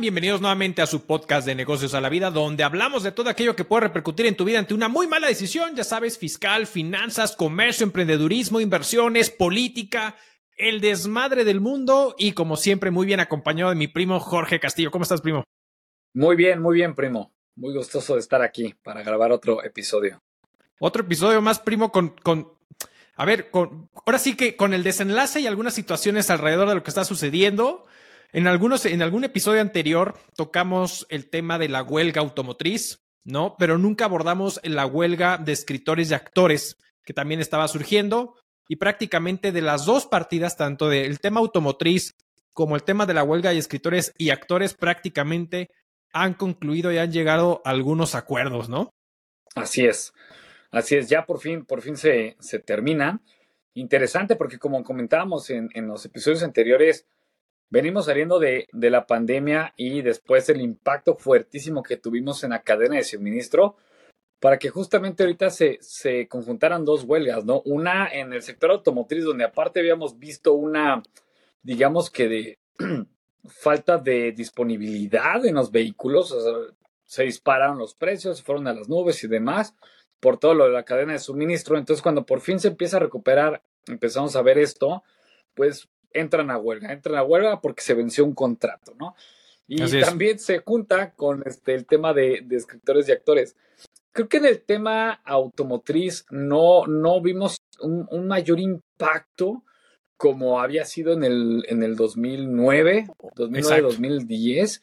Bienvenidos nuevamente a su podcast de negocios a la vida, donde hablamos de todo aquello que puede repercutir en tu vida ante una muy mala decisión, ya sabes, fiscal, finanzas, comercio, emprendedurismo, inversiones, política, el desmadre del mundo y como siempre muy bien acompañado de mi primo Jorge Castillo. ¿Cómo estás, primo? Muy bien, muy bien, primo. Muy gustoso de estar aquí para grabar otro episodio. Otro episodio más, primo, con, con a ver, con, ahora sí que con el desenlace y algunas situaciones alrededor de lo que está sucediendo. En, algunos, en algún episodio anterior tocamos el tema de la huelga automotriz, ¿no? Pero nunca abordamos la huelga de escritores y actores que también estaba surgiendo. Y prácticamente de las dos partidas, tanto del tema automotriz como el tema de la huelga de escritores y actores, prácticamente han concluido y han llegado a algunos acuerdos, ¿no? Así es. Así es, ya por fin, por fin se, se termina. Interesante porque como comentábamos en, en los episodios anteriores, Venimos saliendo de, de, la pandemia y después el impacto fuertísimo que tuvimos en la cadena de suministro para que justamente ahorita se, se conjuntaran dos huelgas, ¿no? Una en el sector automotriz, donde aparte habíamos visto una, digamos que de falta de disponibilidad en los vehículos, o sea, se dispararon los precios, se fueron a las nubes y demás por todo lo de la cadena de suministro. Entonces, cuando por fin se empieza a recuperar, empezamos a ver esto, pues entran a huelga, entran a huelga porque se venció un contrato, ¿no? Y también se junta con este, el tema de, de, escritores y actores. Creo que en el tema automotriz no, no vimos un, un mayor impacto como había sido en el, en el 2009, 2009, 2010.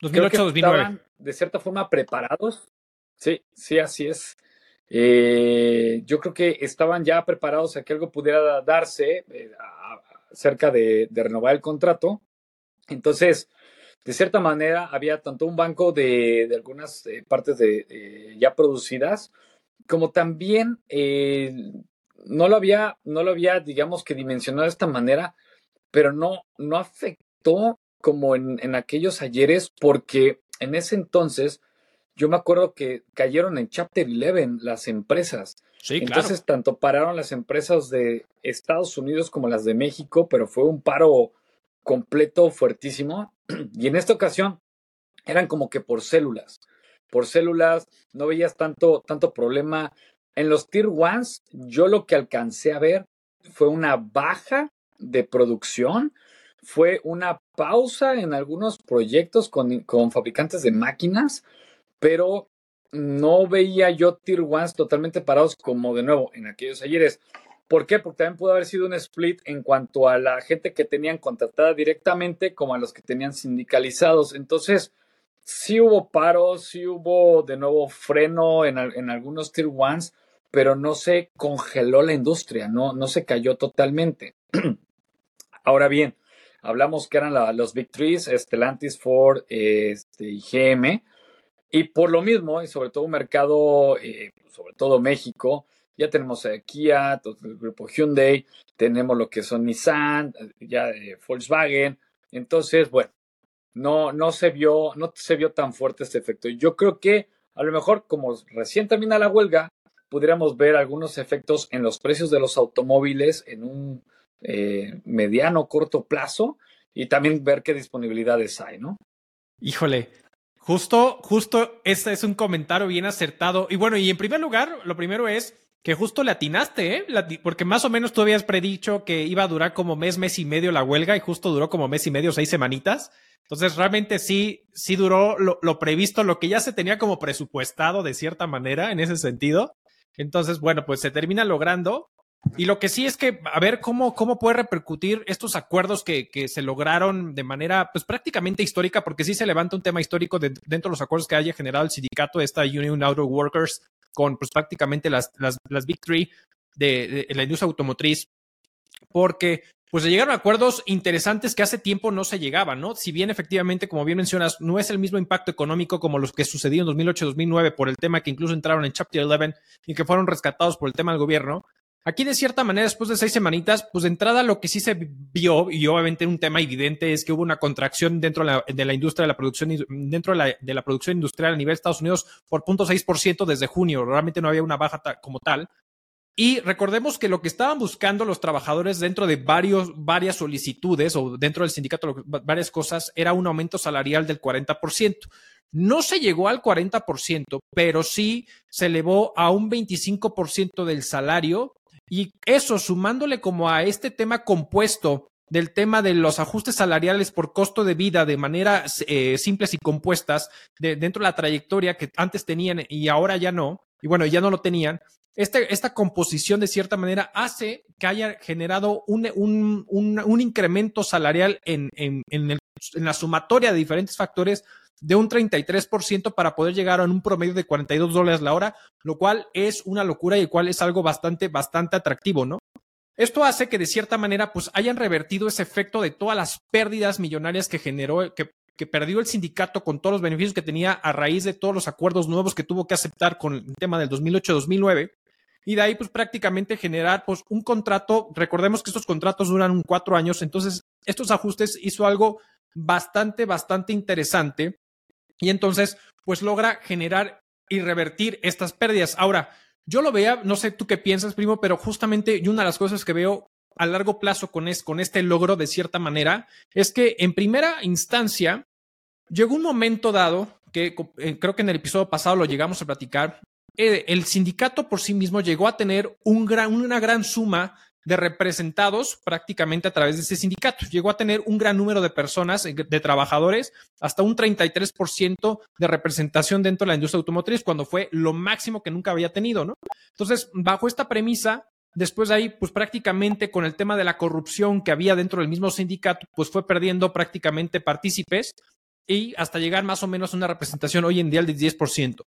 2008, 2009. de cierta forma preparados. Sí, sí, así es. Eh, yo creo que estaban ya preparados a que algo pudiera darse, eh, a, cerca de, renovar el contrato. Entonces, de cierta manera, había tanto un banco de, algunas eh, partes de, ya producidas, como también eh, no lo había, no lo había, digamos que dimensionado de esta manera, pero no, no afectó como en, en aquellos ayeres, porque en ese entonces yo me acuerdo que cayeron en Chapter 11 las empresas. Entonces, tanto pararon las empresas de Estados Unidos como las de México, pero fue un paro completo fuertísimo. Y en esta ocasión eran como que por células. Por células, no veías tanto, tanto problema. En los Tier Ones, yo lo que alcancé a ver fue una baja de producción, fue una pausa en algunos proyectos con, con fabricantes de máquinas, pero no veía yo Tier Ones totalmente parados como de nuevo en aquellos ayeres. ¿Por qué? Porque también pudo haber sido un split en cuanto a la gente que tenían contratada directamente como a los que tenían sindicalizados. Entonces, sí hubo paros, sí hubo de nuevo freno en, algunos tier ones, pero no se congeló la industria, no, no se cayó totalmente. Ahora bien, hablamos que eran los Big Trees, Stellantis, Ford este, y GM y por lo mismo, y sobre todo un mercado, eh, sobre todo México, ya tenemos a Kia, el grupo Hyundai, tenemos lo que son Nissan, ya eh, Volkswagen. Entonces, bueno, no, no, se vio, no se vio tan fuerte este efecto. Yo creo que a lo mejor, como recién termina la huelga, pudiéramos ver algunos efectos en los precios de los automóviles en un eh, mediano corto plazo y también ver qué disponibilidades hay, ¿no? Híjole, Justo, justo, este es un comentario bien acertado. Y bueno, y en primer lugar, lo primero es que justo le atinaste, ¿eh? porque más o menos tú habías predicho que iba a durar como mes, mes y medio la huelga y justo duró como mes y medio, seis semanitas. Entonces, realmente sí, sí duró lo, lo previsto, lo que ya se tenía como presupuestado de cierta manera en ese sentido. Entonces, bueno, pues se termina logrando. Y lo que sí es que, a ver cómo, cómo puede repercutir estos acuerdos que, que se lograron de manera pues prácticamente histórica, porque sí se levanta un tema histórico de, dentro de los acuerdos que haya generado el sindicato, esta Union Auto Workers, con pues prácticamente las, las, las Big Three de, la industria automotriz, porque pues se llegaron a acuerdos interesantes que hace tiempo no se llegaban, ¿no? Si bien efectivamente, como bien mencionas, no es el mismo impacto económico como los que sucedieron en 2008-2009 por el tema que incluso entraron en Chapter 11 y que fueron rescatados por el tema del gobierno, Aquí, de cierta manera, después de seis semanitas, pues de entrada lo que sí se vio, y obviamente un tema evidente, es que hubo una contracción dentro de la, de la industria de la producción, dentro de la, de la, producción industrial a nivel de Estados Unidos por 0.6% desde junio. Realmente no había una baja como tal. Y recordemos que lo que estaban buscando los trabajadores dentro de varios, varias solicitudes o dentro del sindicato, varias cosas, era un aumento salarial del 40%. No se llegó al 40%, pero sí se elevó a un 25% del salario y eso sumándole como a este tema compuesto del tema de los ajustes salariales por costo de vida de manera eh, simples y compuestas de, dentro de la trayectoria que antes tenían y ahora ya no, y bueno, ya no lo tenían, este, esta composición de cierta manera hace que haya generado un, un, un, incremento salarial en, en, en, la sumatoria de diferentes factores de un 33% para poder llegar a un promedio de 42 dólares la hora, lo cual es una locura y el cual es algo bastante, bastante atractivo, ¿no? Esto hace que de cierta manera pues hayan revertido ese efecto de todas las pérdidas millonarias que generó, que, que perdió el sindicato con todos los beneficios que tenía a raíz de todos los acuerdos nuevos que tuvo que aceptar con el tema del 2008-2009 y de ahí pues prácticamente generar pues un contrato, recordemos que estos contratos duran cuatro años, entonces estos ajustes hizo algo bastante, bastante interesante y entonces pues logra generar y revertir estas pérdidas. Ahora, yo lo veía, no sé tú qué piensas, primo, pero justamente una de las cosas que veo a largo plazo con, es, con este logro de cierta manera es que en primera instancia llegó un momento dado que eh, creo que en el episodio pasado lo llegamos a platicar, eh, el sindicato por sí mismo llegó a tener una gran suma de representados prácticamente a través de ese sindicato. Llegó a tener un gran número de personas, eh, de trabajadores, hasta un 33% de representación dentro de la industria automotriz, cuando fue lo máximo que nunca había tenido, ¿no? Entonces, bajo esta premisa, después de ahí, pues prácticamente con el tema de la corrupción que había dentro del mismo sindicato, pues fue perdiendo prácticamente partícipes y hasta llegar más o menos a una representación hoy en día del 10%.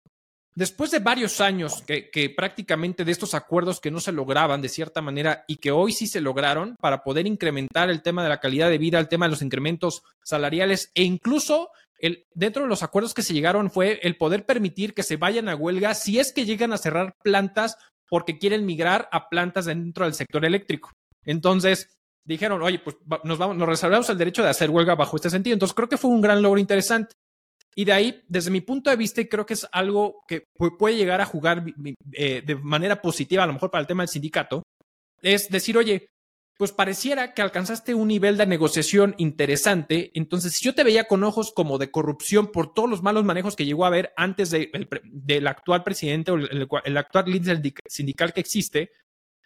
Después de varios años que, prácticamente de estos acuerdos que no se lograban de cierta manera y que hoy sí se lograron para poder incrementar el tema de la calidad de vida, el tema de los incrementos salariales e incluso el, dentro de los acuerdos que se llegaron fue el poder permitir que se vayan a huelga si es que llegan a cerrar plantas porque quieren migrar a plantas dentro del sector eléctrico. Entonces, dijeron, oye, pues nos, vamos, nos reservamos el derecho de hacer huelga bajo este sentido. Entonces, creo que fue un gran logro interesante. Y de ahí, desde mi punto de vista, y creo que es algo que puede llegar a jugar eh, de manera positiva, a lo mejor para el tema del sindicato, es decir, oye, pues pareciera que alcanzaste un nivel de negociación interesante. Entonces, si yo te veía con ojos como de corrupción por todos los malos manejos que llegó a haber antes del actual presidente o el, el, actual líder sindical que existe,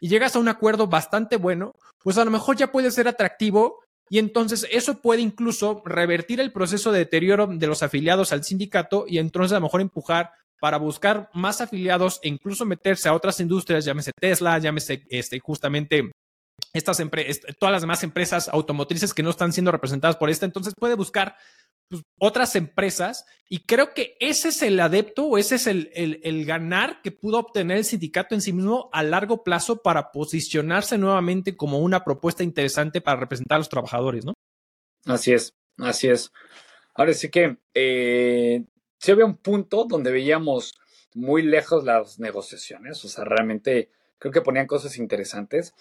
y llegas a un acuerdo bastante bueno, pues a lo mejor ya puede ser atractivo y entonces eso puede incluso revertir el proceso de deterioro de los afiliados al sindicato y entonces a lo mejor empujar para buscar más afiliados e incluso meterse a otras industrias, llámese Tesla, llámese este, justamente estas empresas, todas las demás empresas automotrices que no están siendo representadas por esta. Entonces puede buscar pues, otras empresas y creo que ese es el adepto o ese es el, el, ganar que pudo obtener el sindicato en sí mismo a largo plazo para posicionarse nuevamente como una propuesta interesante para representar a los trabajadores, ¿no? Así es, así es. Ahora sí que eh, sí había un punto donde veíamos muy lejos las negociaciones, o sea, realmente creo que ponían cosas interesantes,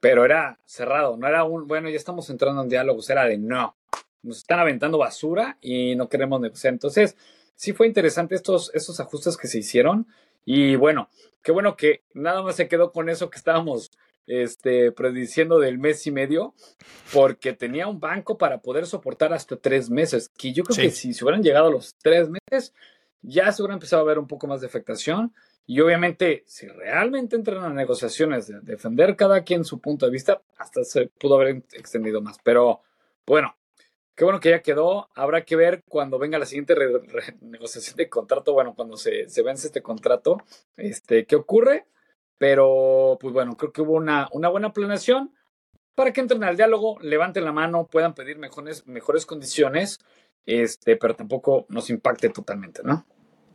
pero era cerrado, no era un, bueno, ya estamos entrando en diálogos, era de no, nos están aventando basura y no queremos negociar. Entonces, sí fue interesante estos, estos ajustes que se hicieron. Y bueno, qué bueno que nada más se quedó con eso que estábamos este, prediciendo del mes y medio, porque tenía un banco para poder soportar hasta tres meses. Que yo creo que si se hubieran llegado a los tres meses, ya se hubiera empezado a ver un poco más de afectación. Y obviamente, si realmente entran a negociaciones de defender cada quien su punto de vista, hasta se pudo haber extendido más. Pero bueno, Qué bueno que ya quedó. Habrá que ver cuando venga la siguiente negociación de contrato, bueno, cuando se, vence este contrato, este, qué ocurre. Pero, pues bueno, creo que hubo una, una buena planeación para que entren al diálogo, levanten la mano, puedan pedir mejores, mejores condiciones, este, pero tampoco nos impacte totalmente, ¿no?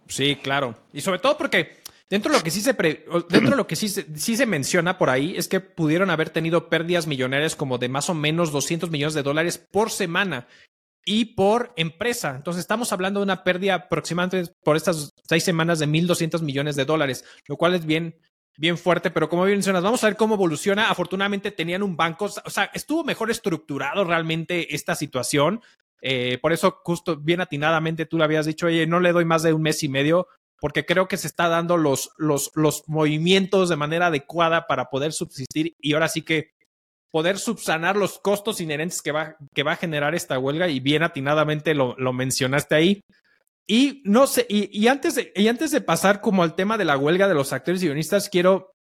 Sí, claro. Y sobre todo porque Dentro de lo que sí se dentro de lo que sí sí se menciona por ahí es que pudieron haber tenido pérdidas millonarias como de más o menos 200 millones de dólares por semana y por empresa. Entonces estamos hablando de una pérdida aproximadamente por estas seis semanas de 1.200 millones de dólares, lo cual es bien, bien fuerte, pero como bien mencionas, vamos a ver cómo evoluciona. Afortunadamente tenían un banco, o sea, estuvo mejor estructurado realmente esta situación. Eh, por eso, justo bien atinadamente tú le habías dicho, oye, no le doy más de un mes y medio porque creo que se está dando los, los, los movimientos de manera adecuada para poder subsistir y ahora sí que poder subsanar los costos inherentes que va, que va a generar esta huelga y bien atinadamente lo, lo mencionaste ahí. Y no sé, y, y, antes de, y antes de pasar como al tema de la huelga de los actores y guionistas, quiero,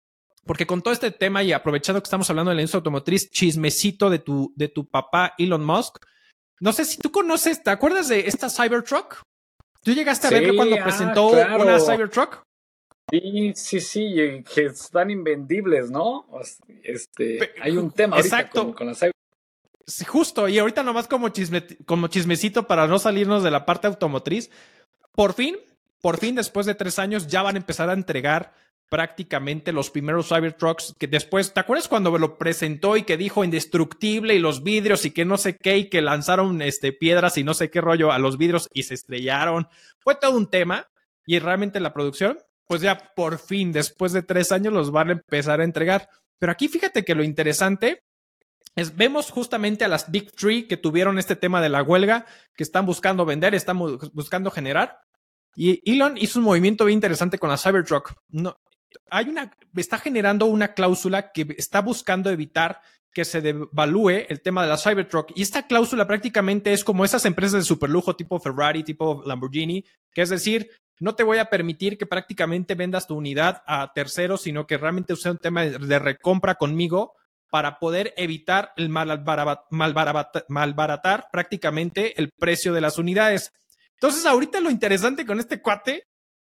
porque con todo este tema y aprovechando que estamos hablando de la industria automotriz, chismecito de tu, de tu papá Elon Musk. No sé si tú conoces, ¿te acuerdas de esta Cybertruck? ¿Tú llegaste a sí, verlo cuando ah, presentó claro. una Cybertruck? Sí, sí, sí, que están invendibles, ¿no? Este, hay un tema Exacto. Con, con, la Cybertruck. Sí, justo, y ahorita nomás como, chisme, como chismecito para no salirnos de la parte automotriz, por fin, por fin, después de tres años, ya van a empezar a entregar prácticamente los primeros Cybertrucks que después, ¿te acuerdas cuando lo presentó y que dijo indestructible y los vidrios y que no sé qué y que lanzaron este, piedras y no sé qué rollo a los vidrios y se estrellaron? Fue todo un tema y realmente la producción, pues ya por fin, después de tres años, los van a empezar a entregar. Pero aquí fíjate que lo interesante es, vemos justamente a las Big Three que tuvieron este tema de la huelga, que están buscando vender, están buscando generar. Y Elon hizo un movimiento bien interesante con la Cybertruck. No, hay una, está generando una cláusula que está buscando evitar que se devalúe el tema de la Cybertruck. Y esta cláusula prácticamente es como esas empresas de superlujo tipo Ferrari, tipo Lamborghini, que es decir, no te voy a permitir que prácticamente vendas tu unidad a terceros, sino que realmente use un tema de recompra conmigo para poder evitar el malbaratar, malbaratar prácticamente el precio de las unidades. Entonces, ahorita lo interesante con este cuate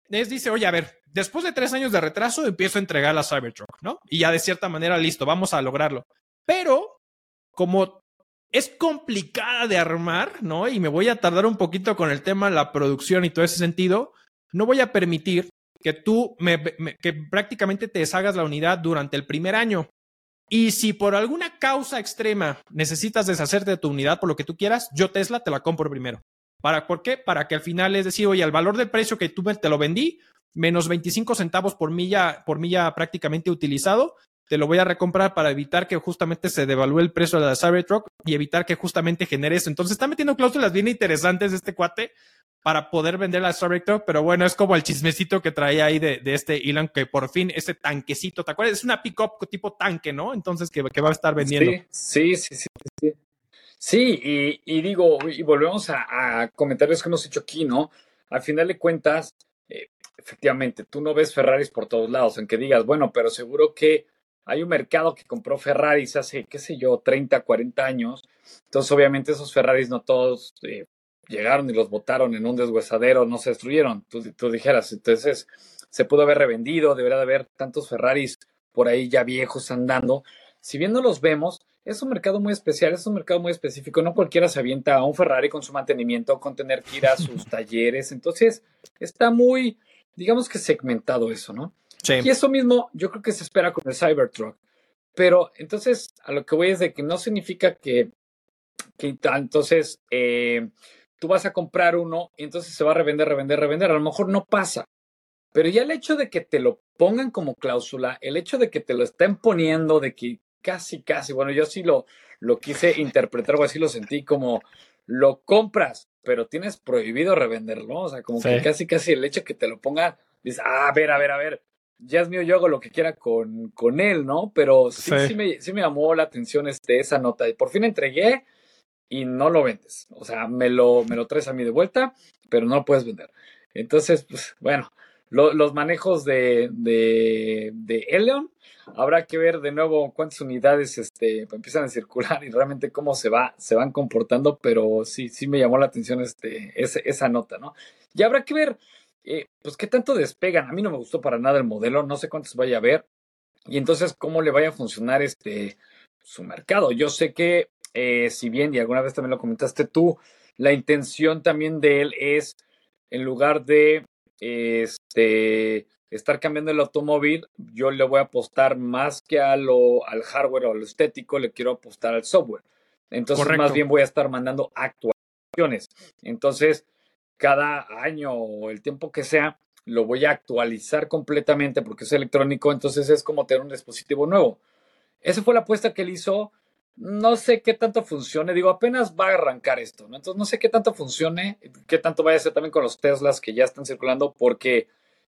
es, dice, oye, a ver, después de tres años de retraso empiezo a entregar la Cybertruck, ¿no? Y ya de cierta manera, listo, vamos a lograrlo. Pero, como es complicada de armar, ¿no? Y me voy a tardar un poquito con el tema de la producción y todo ese sentido, no voy a permitir que tú me, me, que prácticamente te deshagas la unidad durante el primer año. Y si por alguna causa extrema necesitas deshacerte de tu unidad por lo que tú quieras, yo Tesla te la compro primero. ¿Para por qué? Para que al final es decir, oye, al valor del precio que tú te lo vendí, menos 25 centavos por milla, por milla prácticamente utilizado, te lo voy a recomprar para evitar que justamente se devalúe el precio de la Cybertruck y evitar que justamente genere eso. Entonces está metiendo cláusulas bien interesantes este cuate para poder vender la Cybertruck, pero bueno, es como el chismecito que traía ahí de, este Elon, que por fin ese tanquecito, ¿te acuerdas? Es una pick-up tipo tanque, ¿no? Entonces que, que, va a estar vendiendo. Sí, sí, sí, sí. Sí, y, digo, y volvemos a, comentarios que hemos hecho aquí, ¿no? Al final de cuentas, eh, efectivamente, tú no ves Ferraris por todos lados, en que digas, bueno, pero seguro que hay un mercado que compró Ferraris hace, qué sé yo, 30, 40 años. Entonces, obviamente, esos Ferraris no todos eh, llegaron y los botaron en un deshuesadero, no se destruyeron. Tú, tú dijeras, entonces se pudo haber revendido, debería de haber tantos Ferraris por ahí ya viejos andando. Si bien no los vemos, es un mercado muy especial, es un mercado muy específico. No cualquiera se avienta a un Ferrari con su mantenimiento, con tener que ir a sus talleres. Entonces, está muy, digamos que segmentado eso, ¿no? Sí. Y eso mismo yo creo que se espera con el Cybertruck. Pero entonces, a lo que voy es de que no significa que, que entonces eh, tú vas a comprar uno y entonces se va a revender, revender, revender. A lo mejor no pasa. Pero ya el hecho de que te lo pongan como cláusula, el hecho de que te lo estén poniendo, de que casi, casi, bueno, yo sí lo, lo quise interpretar o así lo sentí como lo compras, pero tienes prohibido revenderlo. O sea, como sí. que casi, casi el hecho que te lo ponga, dices, ah, a ver, a ver, a ver, ya es mío, yo hago lo que quiera con, con él, ¿no? Pero sí, sí. sí, me, sí me llamó la atención este, esa nota. Y por fin entregué y no lo vendes. O sea, me lo, me lo traes a mí de vuelta, pero no lo puedes vender. Entonces, pues, bueno, lo, los manejos de, de, de Eleon, habrá que ver de nuevo cuántas unidades este, empiezan a circular y realmente cómo se, va, se van comportando, pero sí, sí me llamó la atención este, esa nota, ¿no? Y habrá que ver, eh, pues, qué tanto despegan. A mí no me gustó para nada el modelo, no sé cuántos vaya a ver. Y entonces, cómo le vaya a funcionar este su mercado. Yo sé que eh, si bien, y alguna vez también lo comentaste tú, la intención también de él es, en lugar de este, estar cambiando el automóvil, yo le voy a apostar más que a lo, al hardware o al estético, le quiero apostar al software. Entonces, Correcto. más bien voy a estar mandando actualizaciones. Entonces, cada año o el tiempo que sea, lo voy a actualizar completamente porque es electrónico, entonces es como tener un dispositivo nuevo. Esa fue la apuesta que él hizo no sé qué tanto funcione, digo, apenas va a arrancar esto, ¿no? Entonces no sé qué tanto funcione, qué tanto vaya a ser también con los Teslas que ya están circulando, porque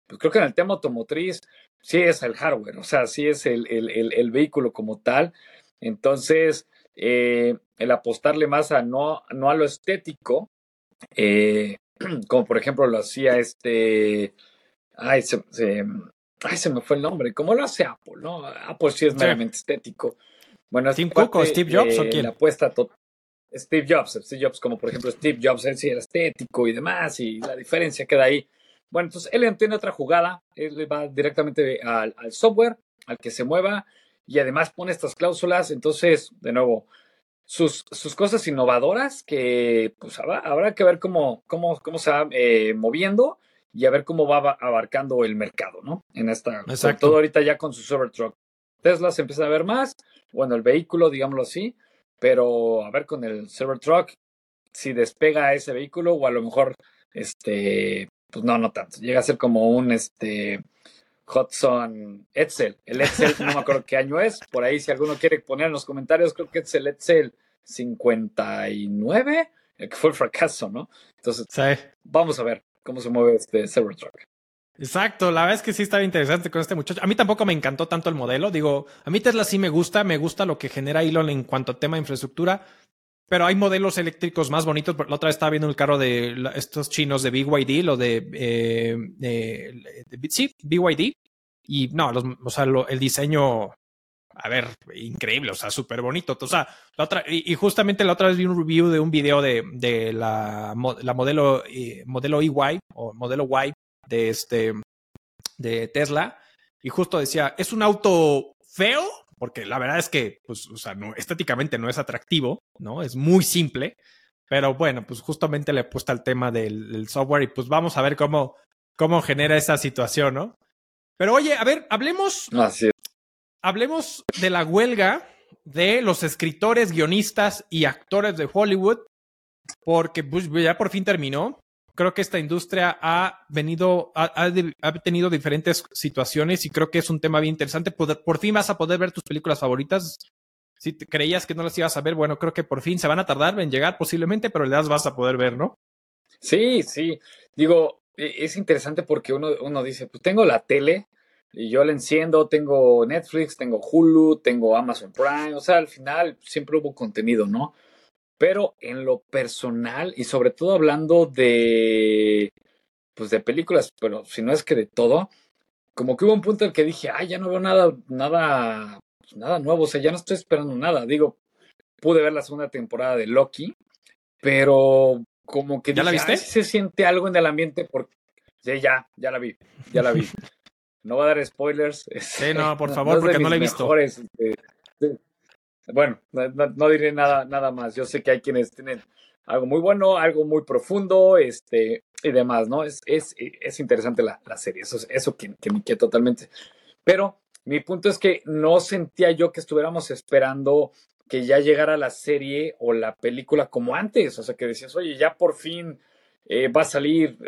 pues creo que en el tema automotriz sí es el hardware, o sea, sí es el, el, el, vehículo como tal. Entonces, eh, el apostarle más a no, no a lo estético, eh, como por ejemplo lo hacía este, ay se, ay, se me fue el nombre, como lo hace Apple, ¿no? Apple sí es meramente estético. Bueno, Tim Cook o Steve Jobs o quién? La apuesta Steve Jobs, Steve Jobs, como por ejemplo Steve Jobs, él sí era estético y demás, y la diferencia queda ahí. Bueno, entonces él entiende otra jugada, él va directamente al, software, al que se mueva, y además pone estas cláusulas, entonces, de nuevo, sus, sus cosas innovadoras que pues habrá, que ver cómo, cómo, cómo se va eh, moviendo y a ver cómo va abarcando el mercado, ¿no? En esta, sobre todo ahorita ya con su Cybertruck. Tesla se empieza a ver más, bueno, el vehículo, digámoslo así, pero a ver con el Cybertruck si despega ese vehículo o a lo mejor este pues no no tanto llega a ser como un este Hudson Edsel el Edsel no me acuerdo qué año es por ahí si alguno quiere poner en los comentarios creo que es el Edsel 59 el que fue el fracaso no entonces vamos a ver cómo se mueve este Cybertruck Exacto, la verdad es que sí estaba interesante con este muchacho. A mí tampoco me encantó tanto el modelo. Digo, a mí Tesla sí me gusta, me gusta lo que genera Elon en cuanto a tema de infraestructura, pero hay modelos eléctricos más bonitos. La otra vez estaba viendo el carro de estos chinos de BYD, lo de, eh, de, sí, BYD. Y no, o sea, el diseño, a ver, increíble, o sea, súper bonito. O sea, la otra, y, justamente la otra vez vi un review de un video de, la modelo, eh, modelo EY o modelo Y de este de Tesla y justo decía, es un auto feo, porque la verdad es que, pues, o sea, no, estéticamente no es atractivo, ¿no? Es muy simple, pero bueno, pues justamente le he puesto el tema del, software y pues vamos a ver cómo, cómo genera esa situación, ¿no? Pero oye, a ver, hablemos, hablemos de la huelga de los escritores, guionistas y actores de Hollywood, porque pues, ya por fin terminó creo que esta industria ha venido, ha, tenido diferentes situaciones y creo que es un tema bien interesante. Por, fin vas a poder ver tus películas favoritas. Si creías que no las ibas a ver, bueno, creo que por fin se van a tardar en llegar posiblemente, pero las vas a poder ver, ¿no? Sí, sí. Digo, e, es interesante porque uno, uno dice, pues tengo la tele y yo la enciendo, tengo Netflix, tengo Hulu, tengo Amazon Prime, o sea, al final siempre hubo contenido, ¿no? Pero en lo personal, y sobre todo hablando de, pues de películas, pero si no es que de todo, como que hubo un punto en el que dije, ay, ya no veo nada, nada, pues nada nuevo, o sea, ya no estoy esperando nada. Digo, pude ver la segunda temporada de Loki, pero como que ¿Ya la viste? se siente algo en el ambiente porque sí, ya, ya la vi, ya la vi. No voy a dar spoilers. Sí, no, por favor, porque no la he visto. Este, bueno, no, diré nada, nada más. Yo sé que hay quienes tienen algo muy bueno, algo muy profundo, este, y demás, ¿no? Es, es, es interesante la, la, serie, eso, eso que, que me queda totalmente. Pero mi punto es que no sentía yo que estuviéramos esperando que ya llegara la serie o la película como antes, o sea, que decías, oye, ya por fin eh, va a salir,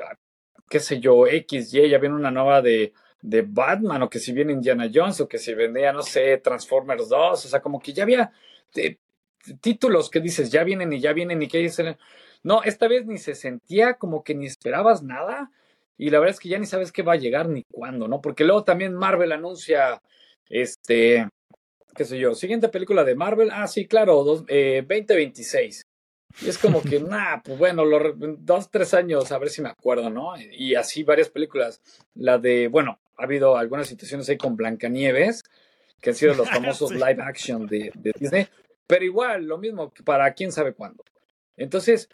qué sé yo, X, Y, ya viene una nueva de de Batman, o que si viene Indiana Jones, o que si vendía, no sé, Transformers 2, o sea, como que ya había eh, títulos que dices, ya vienen y ya vienen y que dicen, no, esta vez ni se sentía como que ni esperabas nada, y la verdad es que ya ni sabes qué va a llegar ni cuándo, ¿no? Porque luego también Marvel anuncia, este, qué sé yo, siguiente película de Marvel, ah, sí, claro, dos, eh, 2026. Y es como que, nah, pues bueno, los dos, tres años, a ver si me acuerdo, ¿no? Y así varias películas. La de, bueno, ha habido algunas situaciones ahí con Blancanieves, que han sido los famosos live action de, Disney, pero igual, lo mismo para quién sabe cuándo. Entonces,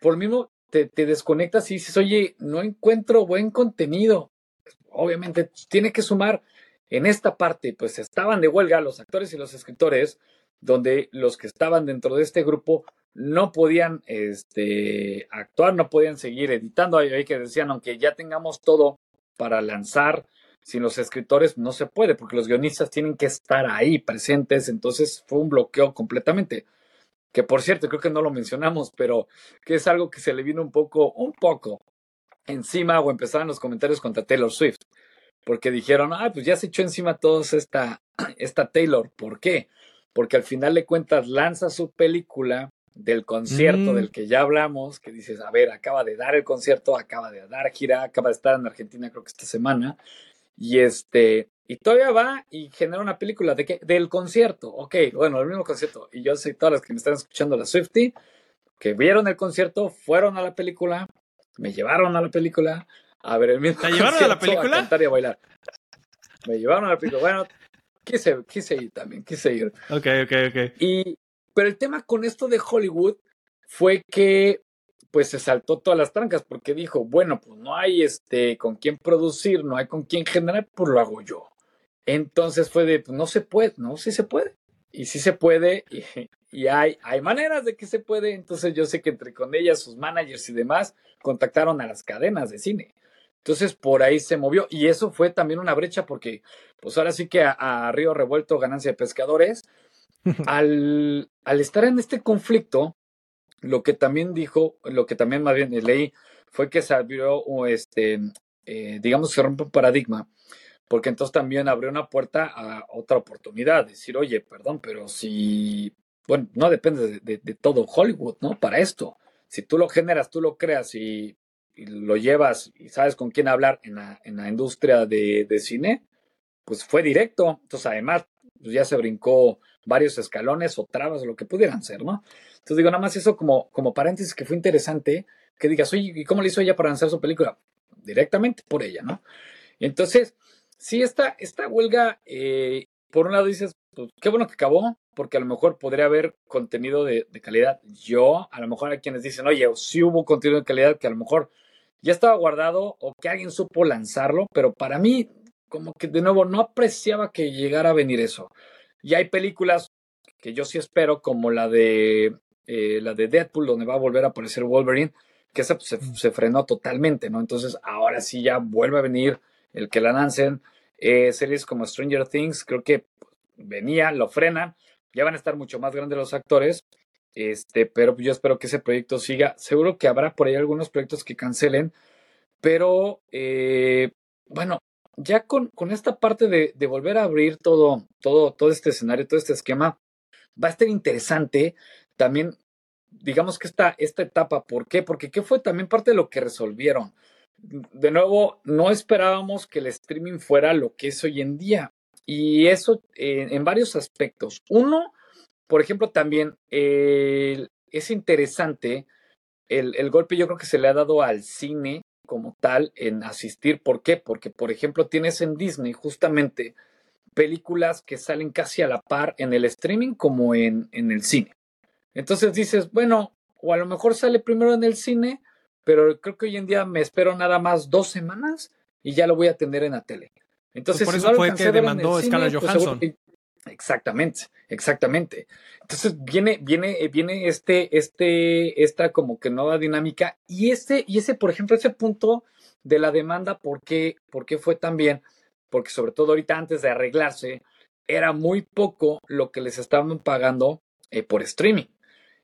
por lo mismo, te, te desconectas y dices, oye, no encuentro buen contenido. Obviamente, tiene que sumar en esta parte, pues estaban de huelga los actores y los escritores, donde los que estaban dentro de este grupo no podían este, actuar, no podían seguir editando. Ahí que decían, aunque ya tengamos todo para lanzar sin los escritores no se puede, porque los guionistas tienen que estar ahí presentes, entonces fue un bloqueo completamente. Que por cierto, creo que no lo mencionamos, pero que es algo que se le vino un poco, un poco encima o empezaron los comentarios contra Taylor Swift, porque dijeron, ah, pues ya se echó encima todos esta, esta Taylor, ¿por qué? Porque al final de cuentas lanza su película del concierto Mm. del que ya hablamos, que dices, a ver, acaba de dar el concierto, acaba de dar gira, acaba de estar en Argentina creo que esta semana, y este, y todavía va y genera una película de qué? Del concierto, ok, bueno, el mismo concierto, y yo sé todas las que me están escuchando la Swifty, que vieron el concierto, fueron a la película, me llevaron a la película, a ver el mismo ¿Te llevaron a la película? cantar y a bailar. Me llevaron a la película, bueno, quise, quise ir también, quise ir. Ok, ok, ok. Y, pero el tema con esto de Hollywood fue que pues se saltó todas las trancas porque dijo, bueno, pues no hay este con quién producir, no hay con quién generar, pues lo hago yo. Entonces fue de, pues no se puede, no, sí se puede. Y sí se puede, y, y hay, hay maneras de que se puede. Entonces yo sé que entre con ellas, sus managers y demás, contactaron a las cadenas de cine. Entonces por ahí se movió y eso fue también una brecha porque pues ahora sí que a, a Río Revuelto ganancia de pescadores al, al estar en este conflicto, lo que también dijo, lo que también más bien leí, fue que se abrió, este, eh, digamos, se rompe un paradigma, porque entonces también abrió una puerta a otra oportunidad, decir, oye, perdón, pero si, bueno, no depende de, todo Hollywood, ¿no? Para esto, si tú lo generas, tú lo creas y, y lo llevas y sabes con quién hablar en la, en la industria de, de cine, pues fue directo. Entonces, además, pues ya se brincó varios escalones o trabas o lo que pudieran ser, ¿no? Entonces digo, nada más eso como, como paréntesis que fue interesante, que digas, oye, ¿y cómo le hizo ella para lanzar su película? Directamente por ella, ¿no? Entonces, sí, esta, esta huelga, eh, por un lado dices, pues qué bueno que acabó, porque a lo mejor podría haber contenido de, calidad. Yo, a lo mejor hay quienes dicen, oye, sí hubo contenido de calidad que a lo mejor ya estaba guardado o que alguien supo lanzarlo, pero para mí, como que de nuevo, no apreciaba que llegara a venir eso. Y hay películas que yo sí espero, como la de eh, la de Deadpool, donde va a volver a aparecer Wolverine, que esa pues, se, se, frenó totalmente, ¿no? Entonces ahora sí ya vuelve a venir el que la lancen. Eh, series como Stranger Things, creo que venía, lo frenan, ya van a estar mucho más grandes los actores, este, pero yo espero que ese proyecto siga. Seguro que habrá por ahí algunos proyectos que cancelen, pero eh, bueno, ya con, con esta parte de, de, volver a abrir todo, todo, todo este escenario, todo este esquema, va a estar interesante también, digamos que esta, esta etapa, ¿por qué? Porque ¿qué fue también parte de lo que resolvieron? De nuevo, no esperábamos que el streaming fuera lo que es hoy en día. Y eso eh, en varios aspectos. Uno, por ejemplo, también eh, es interesante el, el golpe yo creo que se le ha dado al cine como tal en asistir. ¿Por qué? Porque, por ejemplo, tienes en Disney justamente películas que salen casi a la par en el streaming como en, en el cine. Entonces dices, bueno, o a lo mejor sale primero en el cine, pero creo que hoy en día me espero nada más dos semanas y ya lo voy a tener en la tele. Entonces, pues por eso si no fue que demandó Scarlett cine, Johansson. Pues, exactamente, exactamente. Entonces viene, viene, viene este, este, esta como que nueva dinámica y ese, y ese, por ejemplo, ese punto de la demanda, ¿por qué, por qué fue tan bien? Porque sobre todo ahorita antes de arreglarse, era muy poco lo que les estaban pagando eh, por streaming.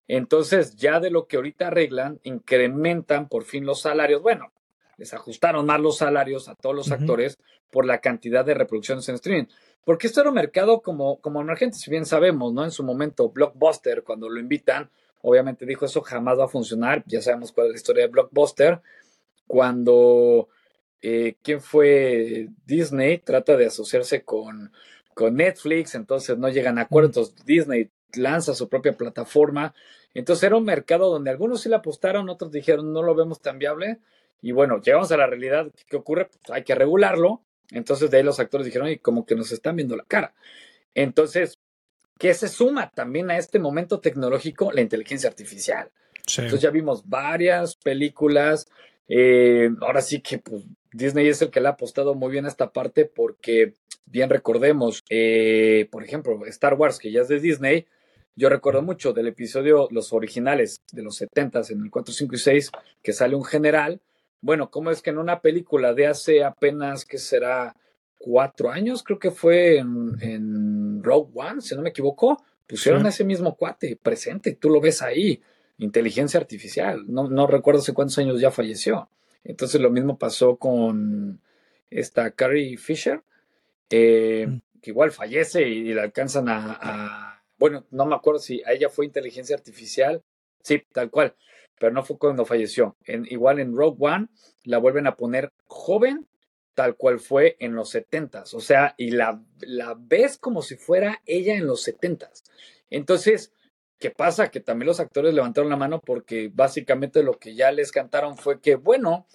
Entonces, ya de lo que ahorita arreglan, incrementan por fin los salarios. Bueno, les ajustaron más los salarios a todos los uh -huh. actores por la cantidad de reproducciones en streaming. Porque esto era un mercado como, como emergente, si bien sabemos, ¿no? En su momento, Blockbuster, cuando lo invitan, obviamente dijo eso jamás va a funcionar. Ya sabemos cuál es la historia de Blockbuster. Cuando, eh, ¿quién fue? Disney trata de asociarse con, con Netflix, entonces no llegan a acuerdo. Entonces Disney lanza su propia plataforma. Entonces era un mercado donde algunos sí le apostaron, otros dijeron no lo vemos tan viable. Y bueno, llegamos a la realidad. ¿Qué ocurre? Pues hay que regularlo. Entonces de ahí los actores dijeron, y como que nos están viendo la cara. Entonces, ¿qué se suma también a este momento tecnológico? La inteligencia artificial. Sí. Entonces ya vimos varias películas. Eh, ahora sí que pues, Disney es el que le ha apostado muy bien a esta parte porque, bien recordemos, eh, por ejemplo, Star Wars, que ya es de Disney, yo recuerdo mucho del episodio, los originales de los 70s, en el 4, 5 y 6, que sale un general. Bueno, ¿cómo es que en una película de hace apenas, que será? Cuatro años, creo que fue en, en Rogue One, si no me equivoco, pusieron sí. a ese mismo cuate presente, tú lo ves ahí, inteligencia artificial, no, no recuerdo hace cuántos años ya falleció. Entonces lo mismo pasó con esta Carrie Fisher, eh, mm. que igual fallece y, y la alcanzan a, a, bueno, no me acuerdo si a ella fue inteligencia artificial Sí, tal cual. Pero no fue cuando falleció. En, igual en Rogue One la vuelven a poner joven, tal cual fue en los setentas. O sea, y la, la ves como si fuera ella en los setentas. Entonces, ¿qué pasa? Que también los actores levantaron la mano porque básicamente lo que ya les cantaron fue que, bueno,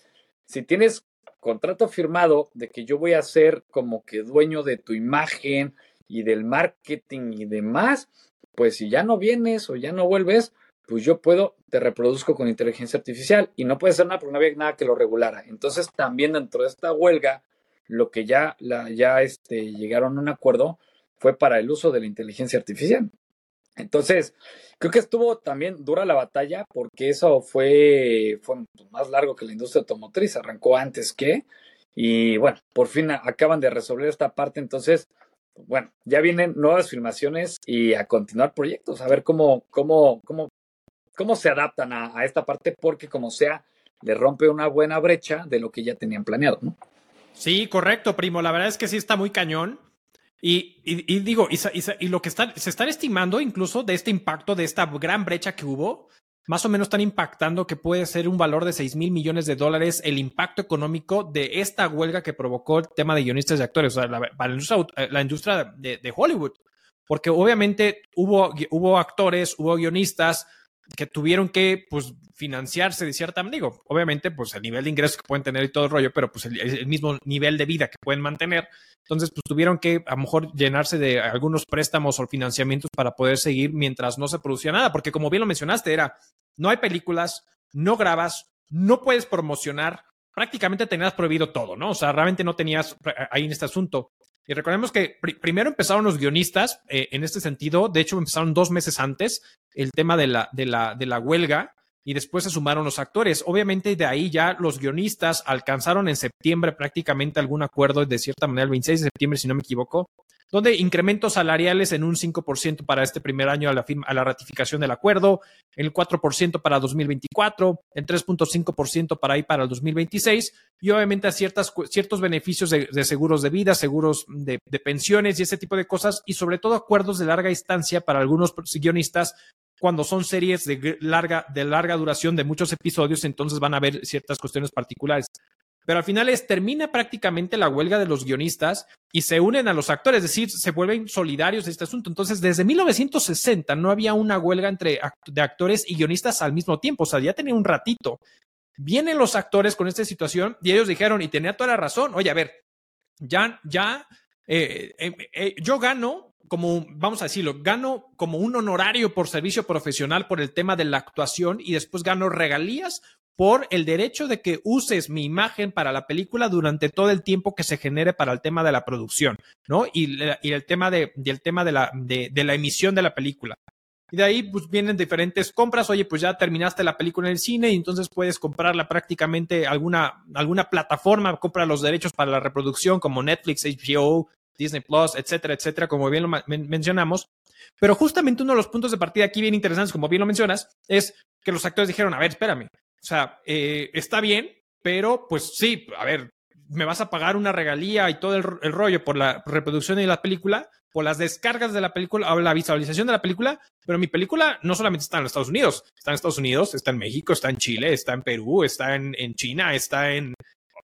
si tienes contrato firmado de que yo voy a ser como que dueño de tu imagen y del marketing y demás, pues si ya no vienes o ya no vuelves, pues yo puedo, te reproduzco con inteligencia artificial y no puede ser nada porque no había nada que lo regulara. Entonces también dentro de esta huelga, lo que ya, la, ya este, llegaron a un acuerdo fue para el uso de la inteligencia artificial. Entonces, creo que estuvo también dura la batalla porque eso fue, fue más largo que la industria automotriz, arrancó antes que, y bueno, por fin acaban de resolver esta parte, entonces, bueno, ya vienen nuevas filmaciones y a continuar proyectos, a ver cómo, cómo, cómo, cómo se adaptan a, esta parte, porque como sea, le rompe una buena brecha de lo que ya tenían planeado, ¿no? Sí, correcto, primo. La verdad es que sí está muy cañón. Y, digo, y, lo que se están estimando incluso de este impacto, de esta gran brecha que hubo, más o menos están impactando que puede ser un valor de 6 mil millones de dólares el impacto económico de esta huelga que provocó el tema de guionistas y actores, o sea, la, industria, de, Hollywood. Porque obviamente hubo, hubo actores, hubo guionistas, que tuvieron que pues financiarse de cierta manera. Digo, obviamente, pues el nivel de ingresos que pueden tener y todo el rollo, pero pues el, mismo nivel de vida que pueden mantener. Entonces, pues tuvieron que a lo mejor llenarse de algunos préstamos o financiamientos para poder seguir mientras no se producía nada, porque como bien lo mencionaste, era, no hay películas, no grabas, no puedes promocionar, prácticamente tenías prohibido todo, ¿no? O sea, realmente no tenías ahí en este asunto. Y recordemos que primero empezaron los guionistas eh, en este sentido, de hecho empezaron dos meses antes el tema de la, de la, de la huelga y después se sumaron los actores. Obviamente de ahí ya los guionistas alcanzaron en septiembre prácticamente algún acuerdo, de cierta manera el 26 de septiembre si no me equivoco, donde incrementos salariales en un 5% para este primer año a la, a la ratificación del acuerdo, el 4% para 2024, el 3.5% para ahí para el 2026 y obviamente a ciertas, ciertos beneficios de, seguros de vida, seguros de, pensiones y ese tipo de cosas y sobre todo acuerdos de larga instancia para algunos guionistas cuando son series de larga, de larga duración de muchos episodios, entonces van a haber ciertas cuestiones particulares. Pero al final termina prácticamente la huelga de los guionistas y se unen a los actores, es decir, se vuelven solidarios de este asunto. Entonces, desde 1960 no había una huelga entre de actores y guionistas al mismo tiempo, o sea, ya tenía un ratito. Vienen los actores con esta situación y ellos dijeron, y tenía toda la razón, oye, a ver, ya, ya, eh, eh, eh, yo gano como, vamos a decirlo, gano como un honorario por servicio profesional por el tema de la actuación y después gano regalías por el derecho de que uses mi imagen para la película durante todo el tiempo que se genere para el tema de la producción, ¿no? Y, el tema, de, tema de, la, de, la emisión de la película. Y de ahí pues vienen diferentes compras. Oye, pues ya terminaste la película en el cine y entonces puedes comprarla prácticamente alguna, alguna plataforma, compra los derechos para la reproducción como Netflix, HBO, Disney Plus, etcétera, etcétera, como bien lo mencionamos. Pero justamente uno de los puntos de partida aquí bien interesantes, como bien lo mencionas, es que los actores dijeron, a ver, espérame, o sea, eh, está bien, pero pues sí, a ver, me vas a pagar una regalía y todo el, rollo por la reproducción de la película, por las descargas de la película o la visualización de la película, pero mi película no solamente está en los Estados Unidos, está en Estados Unidos, está en México, está en Chile, está en Perú, está en China, está en...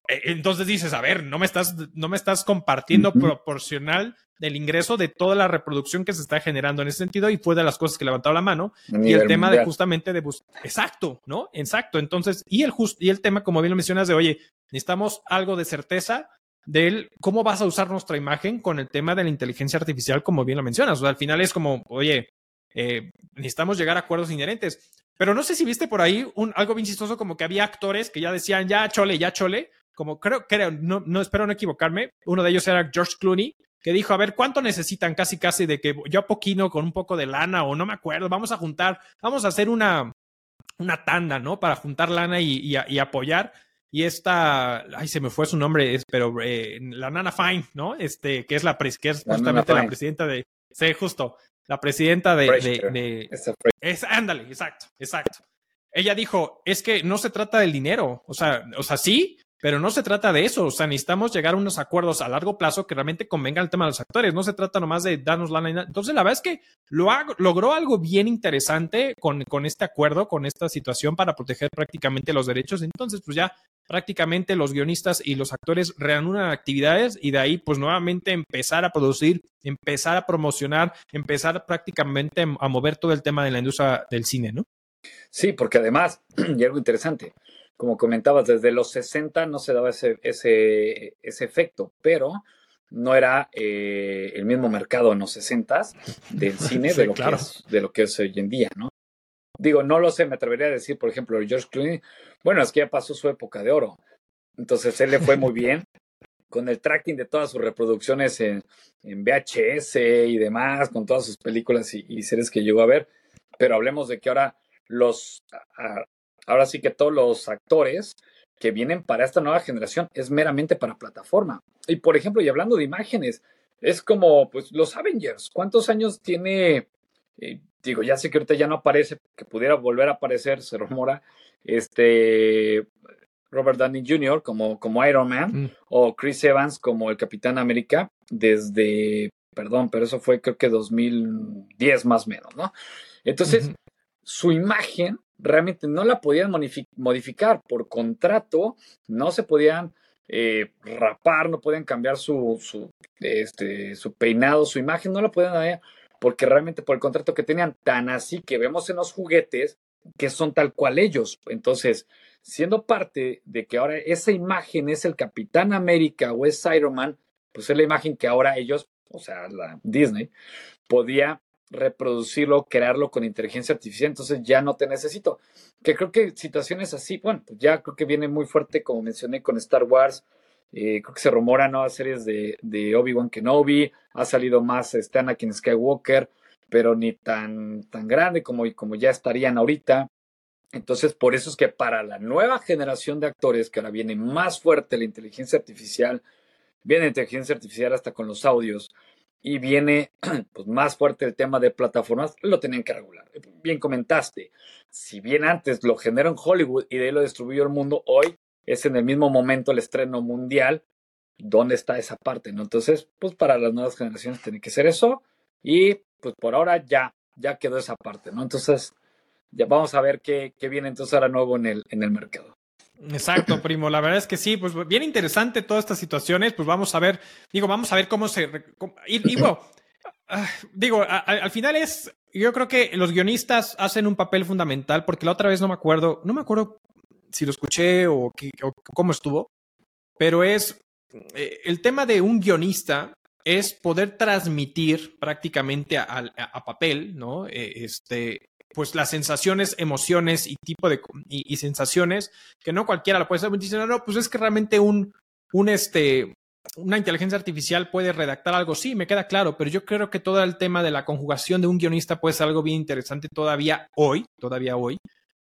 E, entonces dices, a ver, no me estás, no me estás compartiendo proporcional del ingreso de toda la reproducción que se está generando en ese sentido y fue de las cosas que levantó la mano y el tema de justamente de exacto, ¿no? Exacto. Entonces, y el y el tema como bien lo mencionas de, oye, necesitamos algo de certeza del cómo vas a usar nuestra imagen con el tema de la inteligencia artificial, como bien lo mencionas. O sea, al final es como, oye, eh, necesitamos llegar a acuerdos inherentes. Pero no sé si viste por ahí un, algo bien chistoso, como que había actores que ya decían, ya chole, ya chole, como creo, creo, no, no espero no equivocarme. Uno de ellos era George Clooney, que dijo, a ver, ¿cuánto necesitan casi casi de que yo poquino con un poco de lana o no me acuerdo, vamos a juntar, vamos a hacer una, una tanda, ¿no? Para juntar lana y, apoyar. Y esta, ay, se me fue su nombre, pero eh, la Nana Fine, ¿no? Este, que es la, que es justamente la, presidenta de, sí, justo, la presidenta de, de, es, ándale, exacto, exacto. Ella dijo, es que no se trata del dinero, o sea, o sea, sí, Pero no se trata de eso, o sea, necesitamos llegar a unos acuerdos a largo plazo que realmente convenga el tema de los actores, no se trata nomás de darnos la... Entonces, la verdad es que lo logró algo bien interesante con, con este acuerdo, con esta situación para proteger prácticamente los derechos. Entonces, pues ya prácticamente los guionistas y los actores reanudan actividades y de ahí pues nuevamente empezar a producir, empezar a promocionar, empezar prácticamente a mover todo el tema de la industria del cine, ¿no? Sí, porque además, y algo interesante, como comentabas, desde los 60 no se daba ese, ese, ese efecto, pero no era eh, el mismo mercado en los 60 del cine de, lo que es, de lo que es hoy en día, ¿no? Digo, no lo sé, me atrevería a decir, por ejemplo, George Clooney, bueno, es que ya pasó su época de oro. Entonces él le fue muy bien con el tracking de todas sus reproducciones en, en VHS y demás, con todas sus películas y, y, series que llegó a ver. Pero hablemos de que ahora los, ahora sí que todos los actores que vienen para esta nueva generación es meramente para plataforma. Y por ejemplo, y hablando de imágenes, es como pues los Avengers. ¿Cuántos años tiene? Eh, digo, ya sé que ahorita ya no aparece, que pudiera volver a aparecer, se rumora, este Robert Downey Jr. como, como Iron Man mm. o Chris Evans como el Capitán América desde, perdón, pero eso fue creo que 2010 más o menos, ¿no? Entonces, su imagen realmente no la podían modificar por contrato, no se podían eh, rapar, no podían cambiar su, su, este, su peinado, su imagen, no la podían dar porque realmente por el contrato que tenían, tan así que vemos en los juguetes que son tal cual ellos. Entonces, siendo parte de que ahora esa imagen es el Capitán América o es Iron Man, pues es la imagen que ahora ellos, o sea, la Disney, podía reproducirlo, crearlo con inteligencia artificial, entonces ya no te necesito. Que creo que situaciones así, bueno, pues ya creo que viene muy fuerte, como mencioné, con Star Wars. Eh, creo que se rumora nuevas series de, de Obi-Wan Kenobi, ha salido más este Anakin Skywalker, pero ni tan, tan grande como, como ya estarían ahorita. Entonces, por eso es que para la nueva generación de actores, que ahora viene más fuerte la inteligencia artificial, viene inteligencia artificial hasta con los audios, y viene pues, más fuerte el tema de plataformas, lo tenían que regular. Bien comentaste, si bien antes lo generó en Hollywood y de ahí lo distribuyó el mundo, hoy es en el mismo momento el estreno mundial. ¿Dónde está esa parte? ¿no? Entonces, pues para las nuevas generaciones tiene que ser eso y pues por ahora ya, ya quedó esa parte, ¿no? Entonces, ya vamos a ver qué, qué viene entonces ahora nuevo en el, en el mercado. Exacto, primo. La verdad es que sí, pues bien interesante todas estas situaciones. Pues vamos a ver, digo, vamos a ver cómo se. y, ah, digo, al final es. Yo creo que los guionistas hacen un papel fundamental porque la otra vez no me acuerdo, no me acuerdo si lo escuché o, cómo estuvo, pero es eh, el tema de un guionista es poder transmitir prácticamente a, papel, ¿no? Eh, este, pues las sensaciones, emociones y tipo de y, sensaciones que no cualquiera lo puede hacer. Dicen, no, pues es que realmente un, un este, una inteligencia artificial puede redactar algo, sí, me queda claro, pero yo creo que todo el tema de la conjugación de un guionista puede ser algo bien interesante todavía hoy, todavía hoy,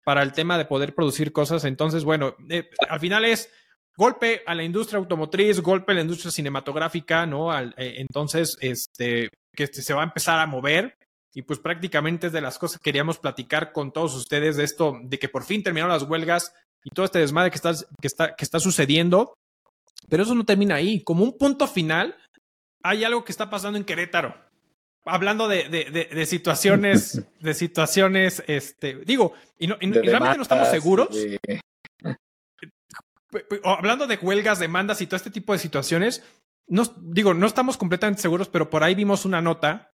para el tema de poder producir cosas. Entonces, bueno, eh, al final es golpe a la industria automotriz, golpe a la industria cinematográfica, ¿no? Eh, entonces, este, que este, se va a empezar a mover y pues prácticamente es de las cosas que queríamos platicar con todos ustedes de esto, de que por fin terminaron las huelgas y todo este desmadre que está, que está, que está sucediendo. Pero eso no termina ahí. Como un punto final, hay algo que está pasando en Querétaro. Hablando de, de, situaciones, de situaciones, este, digo, y, realmente no estamos seguros. Hablando de huelgas, demandas y todo este tipo de situaciones, no, digo, no estamos completamente seguros, pero por ahí vimos una nota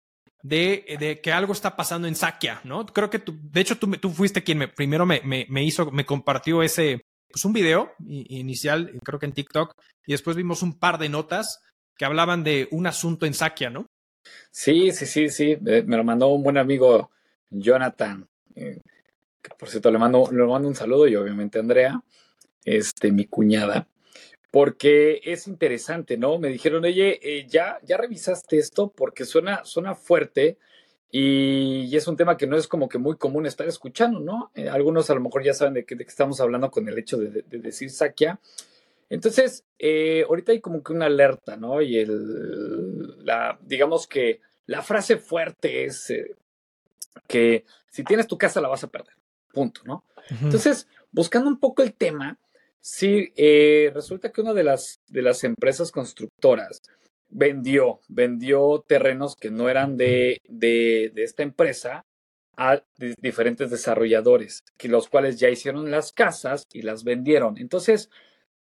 de, de, que algo está pasando en Sakia, ¿no? Creo que tú, de hecho, tú, tú fuiste quien me, primero me, me, hizo, me compartió ese, pues un video inicial, creo que en TikTok, y después vimos un par de notas que hablaban de un asunto en Sakia, ¿no? Sí, sí, sí, sí. Me lo mandó un buen amigo Jonathan. Eh, por cierto, le mando, le mando un saludo y obviamente Andrea, este, mi cuñada porque es interesante, ¿no? Me dijeron, oye, eh, ya, ya revisaste esto porque suena, suena fuerte y, es un tema que no es como que muy común estar escuchando, ¿no? Eh, algunos a lo mejor ya saben de qué, estamos hablando con el hecho de, decir Sakia. Entonces, eh, ahorita hay como que una alerta, ¿no? Y el, la, digamos que la frase fuerte es que si tienes tu casa la vas a perder, punto, ¿no? Entonces, buscando un poco el tema, Sí, eh, resulta que una de las, de las empresas constructoras vendió, vendió terrenos que no eran de, de, de esta empresa a diferentes desarrolladores, que los cuales ya hicieron las casas y las vendieron. Entonces,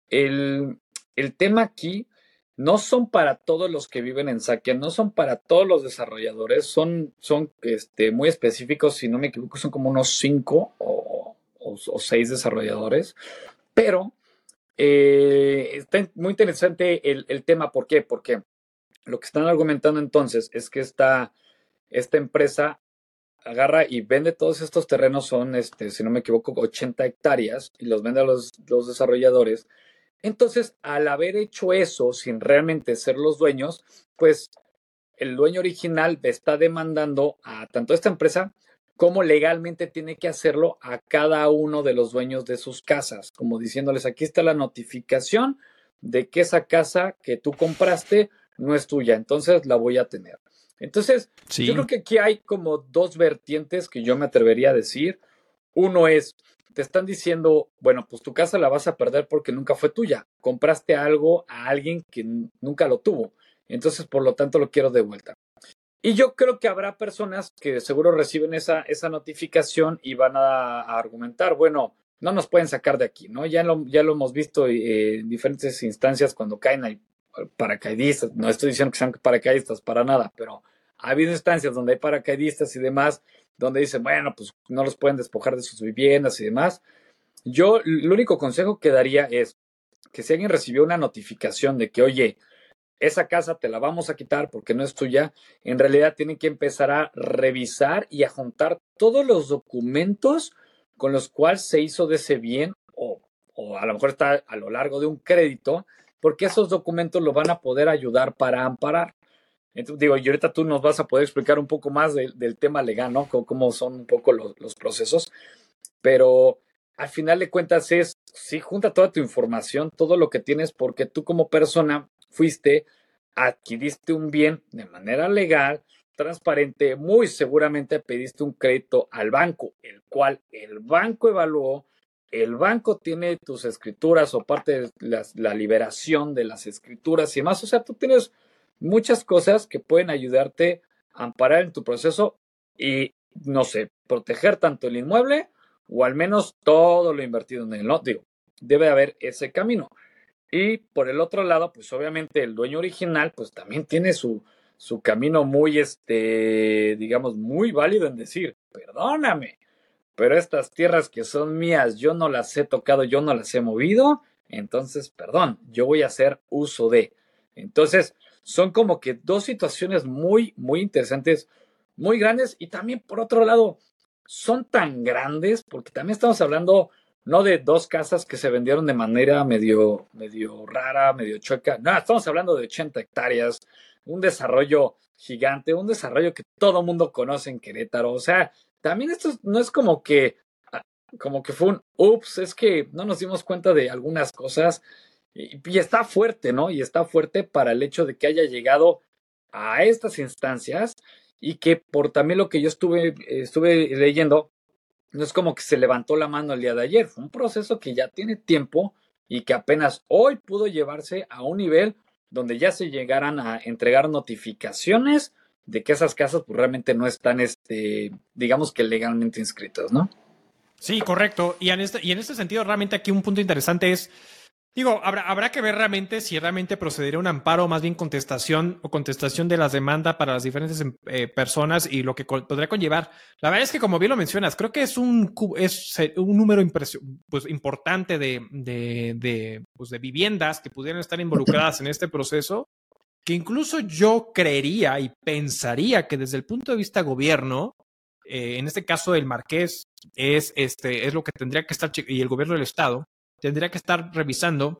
el, el tema aquí no son para todos los que viven en Sakia, no son para todos los desarrolladores, son, son este, muy específicos, si no me equivoco, son como unos cinco o, o, seis desarrolladores, pero eh, está muy interesante el, el, tema, ¿por qué? Porque lo que están argumentando entonces es que esta, esta empresa agarra y vende todos estos terrenos, son, este, si no me equivoco, 80 hectáreas y los vende a los, los desarrolladores. Entonces, al haber hecho eso sin realmente ser los dueños, pues el dueño original está demandando a tanto esta empresa como legalmente tiene que hacerlo a cada uno de los dueños de sus casas, como diciéndoles, aquí está la notificación de que esa casa que tú compraste no es tuya, entonces la voy a tener. Entonces, yo creo que aquí hay como dos vertientes que yo me atrevería a decir. Uno es, te están diciendo, bueno, pues tu casa la vas a perder porque nunca fue tuya. Compraste algo a alguien que nunca lo tuvo. Entonces, por lo tanto, lo quiero de vuelta. Y yo creo que habrá personas que seguro reciben esa, esa notificación y van a, argumentar, bueno, no nos pueden sacar de aquí, ¿no? Ya lo, ya lo hemos visto eh, en diferentes instancias cuando caen hay paracaidistas. No estoy diciendo que sean paracaidistas para nada, pero ha habido instancias donde hay paracaidistas y demás, donde dicen, bueno, pues no los pueden despojar de sus viviendas y demás. Yo, el único consejo que daría es que si alguien recibió una notificación de que, oye, esa casa te la vamos a quitar porque no es tuya, en realidad tienen que empezar a revisar y a juntar todos los documentos con los cuales se hizo de ese bien o, o a lo mejor está a lo largo de un crédito, porque esos documentos lo van a poder ayudar para amparar. Entonces, digo, y ahorita tú nos vas a poder explicar un poco más del tema legal, ¿no? Cómo, son un poco los, los, procesos. Pero al final de cuentas es, sí, junta toda tu información, todo lo que tienes, porque tú como persona fuiste, adquiriste un bien de manera legal, transparente, muy seguramente pediste un crédito al banco, el cual el banco evaluó, el banco tiene tus escrituras o parte de la liberación de las escrituras y demás. O sea, tú tienes muchas cosas que pueden ayudarte a amparar en tu proceso y, no sé, proteger tanto el inmueble o al menos todo lo invertido en él. No, digo, debe haber ese camino. Y por el otro lado, pues obviamente el dueño original, pues también tiene su, su camino muy, este, digamos, muy válido en decir, perdóname, pero estas tierras que son mías, yo no las he tocado, yo no las he movido, entonces, perdón, yo voy a hacer uso de. Entonces, son como que dos situaciones muy, muy interesantes, muy grandes y también por otro lado, son tan grandes porque también estamos hablando no de dos casas que se vendieron de manera medio, medio rara, medio chueca, no, estamos hablando de 80 hectáreas, un desarrollo gigante, un desarrollo que todo mundo conoce en Querétaro, o sea, también esto no es como que como que fue un ups, es que no nos dimos cuenta de algunas cosas y, está fuerte, ¿no? Y está fuerte para el hecho de que haya llegado a estas instancias y que por también lo que yo estuve, estuve leyendo, no es como que se levantó la mano el día de ayer, fue un proceso que ya tiene tiempo y que apenas hoy pudo llevarse a un nivel donde ya se llegaran a entregar notificaciones de que esas casas pues, realmente no están, este, digamos que legalmente inscritas, ¿no? Sí, correcto. Y en este, y en este sentido, realmente aquí un punto interesante es Digo, habrá, habrá que ver realmente si realmente procederá un amparo, más bien contestación o contestación de las demandas para las diferentes em, eh, personas y lo que podría conllevar. La verdad es que, como bien lo mencionas, creo que es un, es un número pues, importante de, de, de, pues, de viviendas que pudieran estar involucradas en este proceso, que incluso yo creería y pensaría que desde el punto de vista gobierno, eh, en este caso el marqués es, este, es lo que tendría que estar, y el gobierno del Estado, tendría que estar revisando,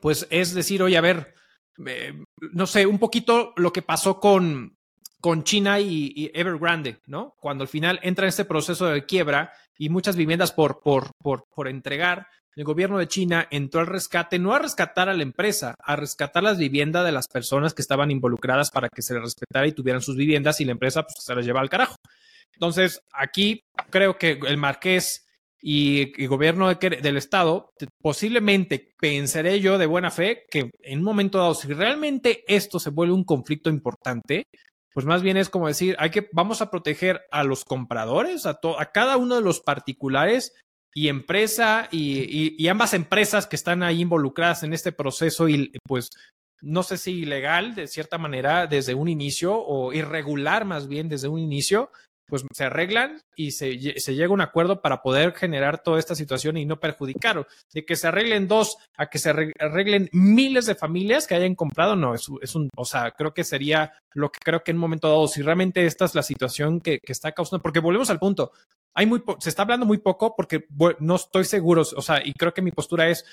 pues es decir, oye, a ver, eh, no sé, un poquito lo que pasó con, con China y, Evergrande, ¿no? Cuando al final entra en este proceso de quiebra y muchas viviendas por, por, por, por entregar, el gobierno de China entró al rescate, no a rescatar a la empresa, a rescatar las viviendas de las personas que estaban involucradas para que se les respetara y tuvieran sus viviendas y la empresa pues, se las lleva al carajo. Entonces, aquí creo que el marqués y, gobierno del Estado, posiblemente pensaré yo de buena fe que en un momento dado, si realmente esto se vuelve un conflicto importante, pues más bien es como decir, hay que, vamos a proteger a los compradores, a, a cada uno de los particulares y empresa y, ambas empresas que están ahí involucradas en este proceso y pues no sé si ilegal de cierta manera desde un inicio o irregular más bien desde un inicio, pues se arreglan y se, llega a un acuerdo para poder generar toda esta situación y no perjudicar. De que se arreglen dos a que se arreglen miles de familias que hayan comprado, no, es, es un, o sea, creo que sería lo que creo que en un momento dado, si realmente esta es la situación que, que está causando, porque volvemos al punto, hay muy se está hablando muy poco porque no estoy seguro, o sea, y creo que mi postura es,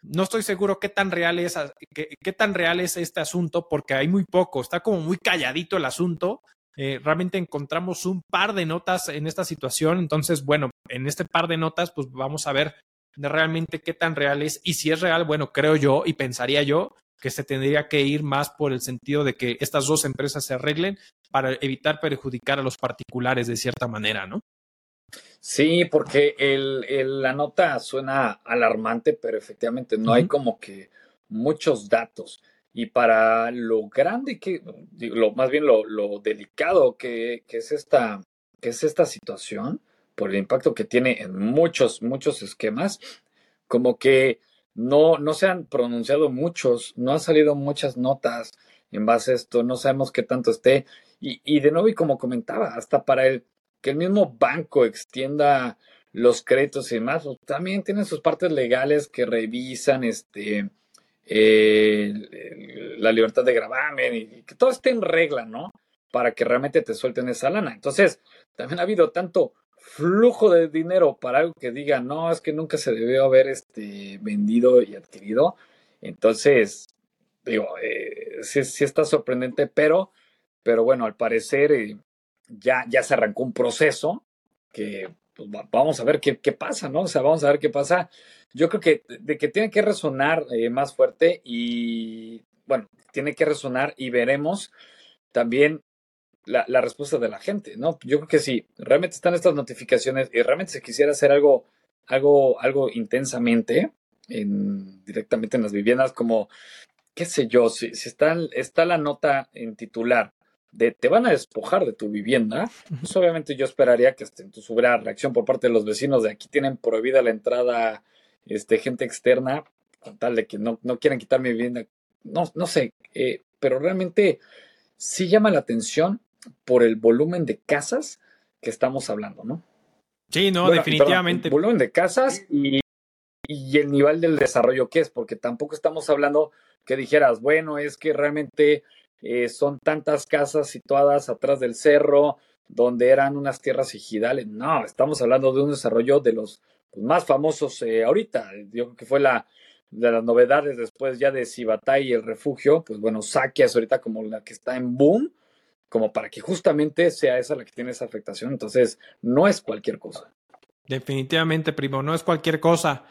no estoy seguro qué tan real es, qué, qué tan real es este asunto porque hay muy poco, está como muy calladito el asunto eh, realmente encontramos un par de notas en esta situación. Entonces, bueno, en este par de notas, pues vamos a ver realmente qué tan real es. Y si es real, bueno, creo yo y pensaría yo que se tendría que ir más por el sentido de que estas dos empresas se arreglen para evitar perjudicar a los particulares de cierta manera, ¿no? Sí, porque el, la nota suena alarmante, pero efectivamente no hay como que muchos datos. Y para lo grande que, lo, más bien lo, delicado que, es esta, que es esta situación, por el impacto que tiene en muchos, muchos esquemas, como que no, no se han pronunciado muchos, no han salido muchas notas en base a esto, no sabemos qué tanto esté. Y, y de nuevo, y como comentaba, hasta para el que el mismo banco extienda los créditos y demás, pues, también tienen sus partes legales que revisan, este, eh, la libertad de gravamen y, que todo esté en regla, ¿no? Para que realmente te suelten esa lana. Entonces, también ha habido tanto flujo de dinero para algo que diga, no, es que nunca se debió haber este, vendido y adquirido. Entonces, digo, eh, sí, está sorprendente, pero, pero bueno, al parecer eh, ya, ya se arrancó un proceso que pues, vamos a ver qué, qué, pasa, ¿no? O sea, vamos a ver qué pasa. Yo creo que de que tiene que resonar eh, más fuerte y, bueno, tiene que resonar y veremos también la, la, respuesta de la gente, ¿no? Yo creo que si realmente están estas notificaciones y realmente se quisiera hacer algo, algo, algo intensamente, en, directamente en las viviendas, como, qué sé yo, si, si está, está la nota en titular de te van a despojar de tu vivienda, pues obviamente yo esperaría que este, hubiera reacción por parte de los vecinos de aquí tienen prohibida la entrada este, gente externa, con tal de que no, no quieran quitar mi vivienda. No, no sé, eh, pero realmente sí llama la atención por el volumen de casas que estamos hablando, ¿no? Sí, no, definitivamente. el volumen de casas y, y el nivel del desarrollo que es, porque tampoco estamos hablando que dijeras, bueno, es que realmente eh, son tantas casas situadas atrás del cerro, donde eran unas tierras ejidales. No, estamos hablando de un desarrollo de los pues, más famosos eh, ahorita. Yo creo que fue la de las novedades después ya de Cibatay y el refugio. Pues bueno, Sakia es ahorita como la que está en boom, como para que justamente sea esa la que tiene esa afectación. Entonces, no es cualquier cosa. Definitivamente, primo, no es cualquier cosa.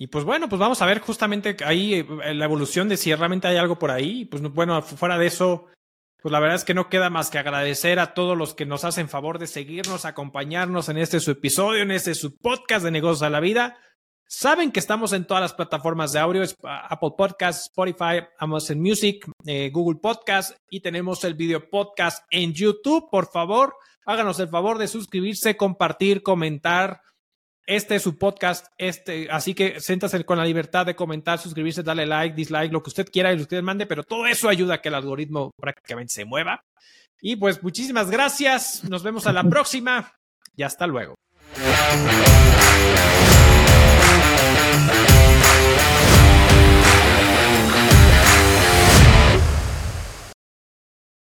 Y pues bueno, pues vamos a ver justamente ahí eh, la evolución de si realmente hay algo por ahí. Pues bueno, fuera de eso, pues la verdad es que no queda más que agradecer a todos los que nos hacen favor de seguirnos, acompañarnos en este su episodio, en este su podcast de negocios a la vida. Saben que estamos en todas las plataformas de audio, Apple Podcasts, Spotify, Amazon Music, eh, Google Podcast y tenemos el video podcast en YouTube. Por favor, háganos el favor de suscribirse, compartir, comentar este es su podcast, este, así que siéntase con la libertad de comentar, suscribirse, darle like, dislike, lo que usted quiera y lo que usted mande, pero todo eso ayuda a que el algoritmo prácticamente se mueva. Y pues muchísimas gracias, nos vemos a la próxima y hasta luego.